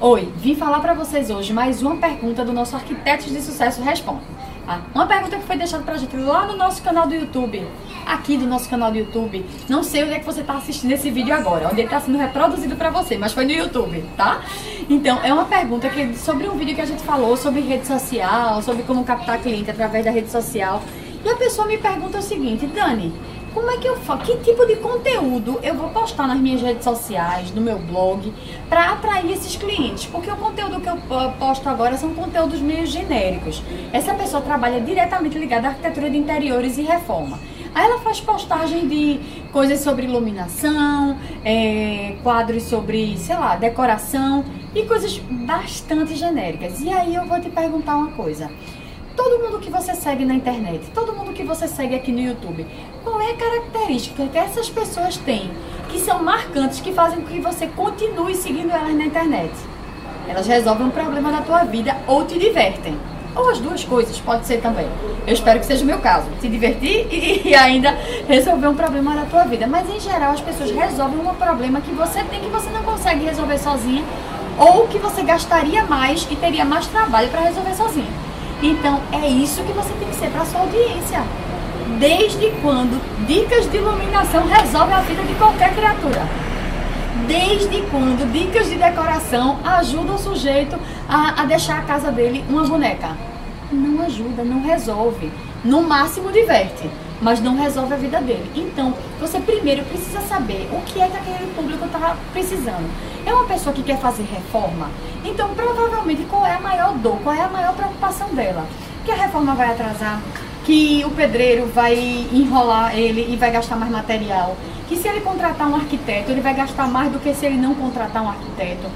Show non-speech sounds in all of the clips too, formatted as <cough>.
Oi, vim falar para vocês hoje mais uma pergunta do nosso Arquitetos de Sucesso Responde. Ah, uma pergunta que foi deixada pra gente lá no nosso canal do YouTube, aqui do nosso canal do YouTube. Não sei onde é que você está assistindo esse vídeo agora, onde ele está sendo reproduzido para você, mas foi no YouTube, tá? Então, é uma pergunta que sobre um vídeo que a gente falou sobre rede social, sobre como captar cliente através da rede social. E a pessoa me pergunta o seguinte, Dani, como é que eu faço? Que tipo de conteúdo eu vou postar nas minhas redes sociais, no meu blog, para atrair esses clientes? Porque o conteúdo que eu posto agora são conteúdos meio genéricos. Essa pessoa trabalha diretamente ligada à arquitetura de interiores e reforma. Aí ela faz postagem de coisas sobre iluminação, é, quadros sobre, sei lá, decoração e coisas bastante genéricas. E aí eu vou te perguntar uma coisa todo mundo que você segue na internet, todo mundo que você segue aqui no YouTube, qual é a característica que essas pessoas têm que são marcantes, que fazem com que você continue seguindo elas na internet? Elas resolvem um problema da tua vida ou te divertem. Ou as duas coisas, pode ser também. Eu espero que seja o meu caso. Se divertir <laughs> e, e ainda resolver um problema da tua vida. Mas em geral as pessoas resolvem um problema que você tem que você não consegue resolver sozinha ou que você gastaria mais e teria mais trabalho para resolver sozinha. Então, é isso que você tem que ser para sua audiência. Desde quando dicas de iluminação resolvem a vida de qualquer criatura? Desde quando dicas de decoração ajudam o sujeito a, a deixar a casa dele uma boneca? Não ajuda, não resolve. No máximo diverte mas não resolve a vida dele. Então, você primeiro precisa saber o que é que aquele público está precisando. É uma pessoa que quer fazer reforma? Então, provavelmente, qual é a maior dor, qual é a maior preocupação dela? Que a reforma vai atrasar, que o pedreiro vai enrolar ele e vai gastar mais material, que se ele contratar um arquiteto, ele vai gastar mais do que se ele não contratar um arquiteto,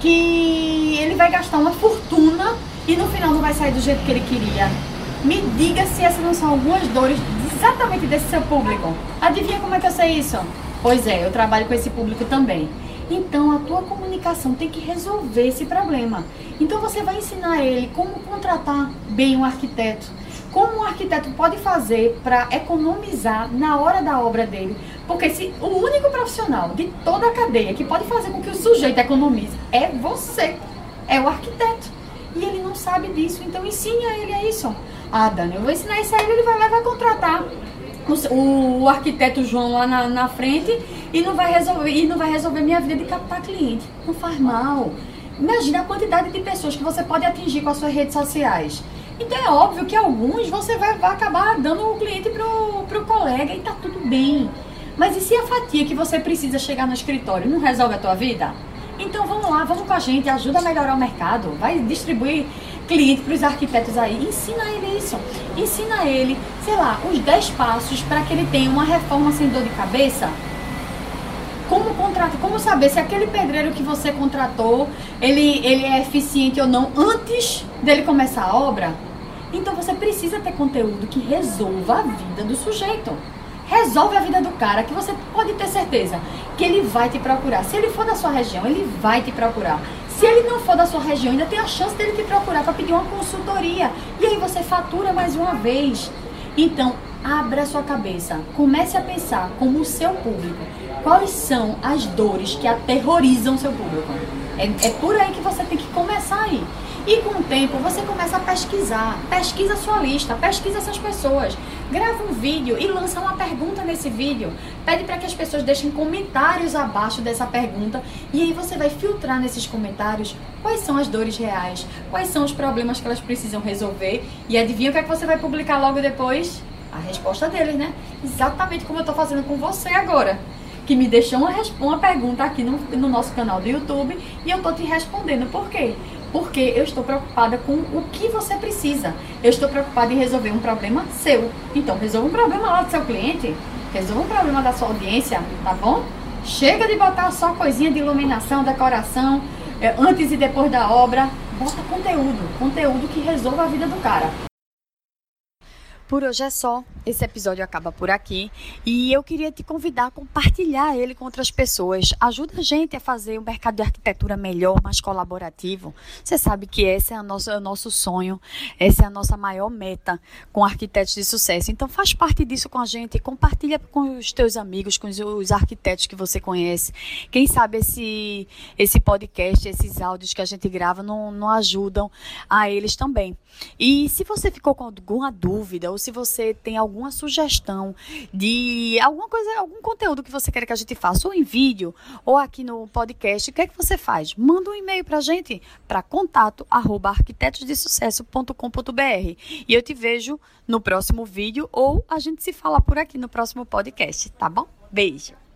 que ele vai gastar uma fortuna e no final não vai sair do jeito que ele queria. Me diga se essas não são algumas dores exatamente desse seu público. Adivinha como é que eu sei isso? Pois é, eu trabalho com esse público também. Então a tua comunicação tem que resolver esse problema. Então você vai ensinar ele como contratar bem um arquiteto, como um arquiteto pode fazer para economizar na hora da obra dele. Porque se o único profissional de toda a cadeia que pode fazer com que o sujeito economize é você, é o arquiteto. E ele não sabe disso, então ensine a ele a isso. Ah, Dani, eu vou ensinar isso a ele, ele vai lá vai contratar o, o, arquiteto João lá na, na frente e não vai resolver e não vai resolver minha vida de captar cliente. Não faz mal. Imagina a quantidade de pessoas que você pode atingir com as suas redes sociais. Então é óbvio que alguns você vai, vai acabar dando o cliente pro, pro colega e tá tudo bem. Mas e se a fatia que você precisa chegar no escritório não resolve a tua vida? Então vamos lá, vamos com a gente, ajuda a melhorar o mercado, vai distribuir cliente para os arquitetos aí, ensina ele isso. Ensina ele, sei lá, os 10 passos para que ele tenha uma reforma sem dor de cabeça. Como contratar, como saber se aquele pedreiro que você contratou, ele, ele é eficiente ou não antes dele começar a obra? Então você precisa ter conteúdo que resolva a vida do sujeito resolve a vida do cara, que você pode ter certeza que ele vai te procurar. Se ele for da sua região, ele vai te procurar. Se ele não for da sua região, ainda tem a chance dele te procurar para pedir uma consultoria. E aí você fatura mais uma vez. Então, abra sua cabeça. Comece a pensar como o seu público. Quais são as dores que aterrorizam o seu público? É, é por aí que você tem que começar aí. E com o tempo você começa a pesquisar. Pesquisa sua lista, pesquisa essas pessoas. Grava um vídeo e lança uma pergunta nesse vídeo. Pede para que as pessoas deixem comentários abaixo dessa pergunta e aí você vai filtrar nesses comentários quais são as dores reais, quais são os problemas que elas precisam resolver e adivinha o que é que você vai publicar logo depois? A resposta deles, né? Exatamente como eu estou fazendo com você agora que me deixou uma, uma pergunta aqui no, no nosso canal do YouTube e eu tô te respondendo. Por quê? Porque eu estou preocupada com o que você precisa. Eu estou preocupada em resolver um problema seu. Então, resolva um problema lá do seu cliente, resolva um problema da sua audiência, tá bom? Chega de botar só coisinha de iluminação, decoração, é, antes e depois da obra. Bota conteúdo, conteúdo que resolva a vida do cara. Por hoje é só. Esse episódio acaba por aqui e eu queria te convidar a compartilhar ele com outras pessoas. Ajuda a gente a fazer um mercado de arquitetura melhor, mais colaborativo. Você sabe que esse é o nosso, é o nosso sonho, essa é a nossa maior meta com arquitetos de sucesso. Então faz parte disso com a gente, compartilha com os teus amigos, com os, os arquitetos que você conhece. Quem sabe esse, esse podcast, esses áudios que a gente grava não, não ajudam a eles também. E se você ficou com alguma dúvida ou se você tem alguma sugestão de alguma coisa, algum conteúdo que você quer que a gente faça, ou em vídeo, ou aqui no podcast, o que é que você faz? Manda um e-mail para a gente para contato arroba arquitetosdesucesso.com.br e eu te vejo no próximo vídeo ou a gente se fala por aqui no próximo podcast, tá bom? Beijo!